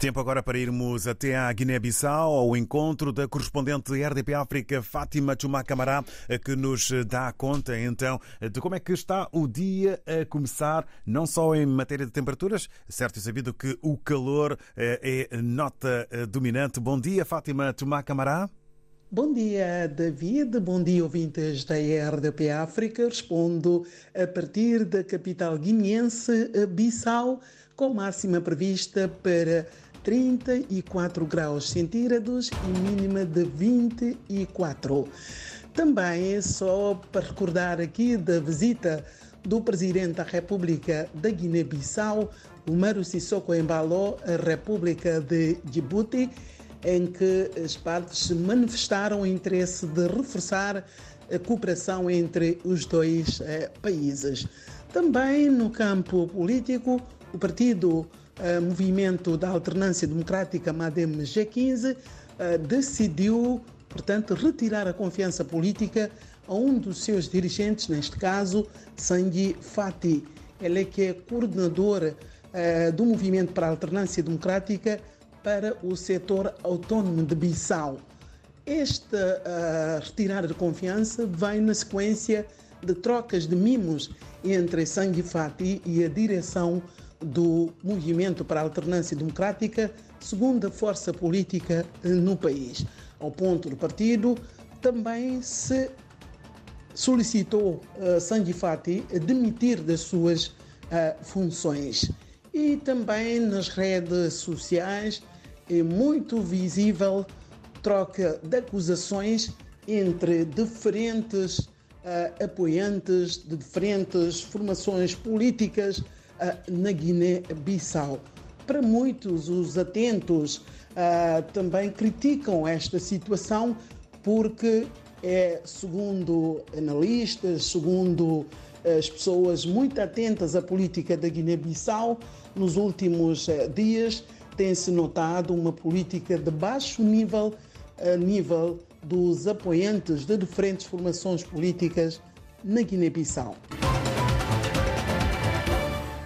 Tempo agora para irmos até à Guiné-Bissau, ao encontro da correspondente RDP África, Fátima Chuma Camará, que nos dá conta então de como é que está o dia a começar, não só em matéria de temperaturas, certo e sabido que o calor é nota dominante. Bom dia, Fátima Chuma Camará. Bom dia, David. Bom dia, ouvintes da RDP África. Respondo a partir da capital guineense, Bissau, com máxima prevista para 34 graus centígrados e mínima de 24. Também, só para recordar aqui da visita do Presidente da República da Guiné-Bissau, Umaru Sissoko Embalo, à República de Djibouti, em que as partes manifestaram o interesse de reforçar a cooperação entre os dois eh, países. Também no campo político, o Partido uh, Movimento da Alternância Democrática, MADEM G15, uh, decidiu, portanto, retirar a confiança política a um dos seus dirigentes, neste caso, Sangi Fati. Ele é que é coordenador uh, do Movimento para a Alternância Democrática para o setor autónomo de Bissau. Esta uh, retirada de confiança vem na sequência de trocas de mimos entre Sangue Fati e a direção do Movimento para a Alternância Democrática, segunda força política no país. Ao ponto do partido, também se solicitou uh, Sanji Fati demitir das suas uh, funções. E também nas redes sociais é muito visível troca de acusações entre diferentes uh, apoiantes de diferentes formações políticas na Guiné-Bissau. Para muitos, os atentos uh, também criticam esta situação porque é, segundo analistas, segundo as pessoas muito atentas à política da Guiné-Bissau, nos últimos uh, dias tem-se notado uma política de baixo nível a nível dos apoiantes de diferentes formações políticas na Guiné-Bissau.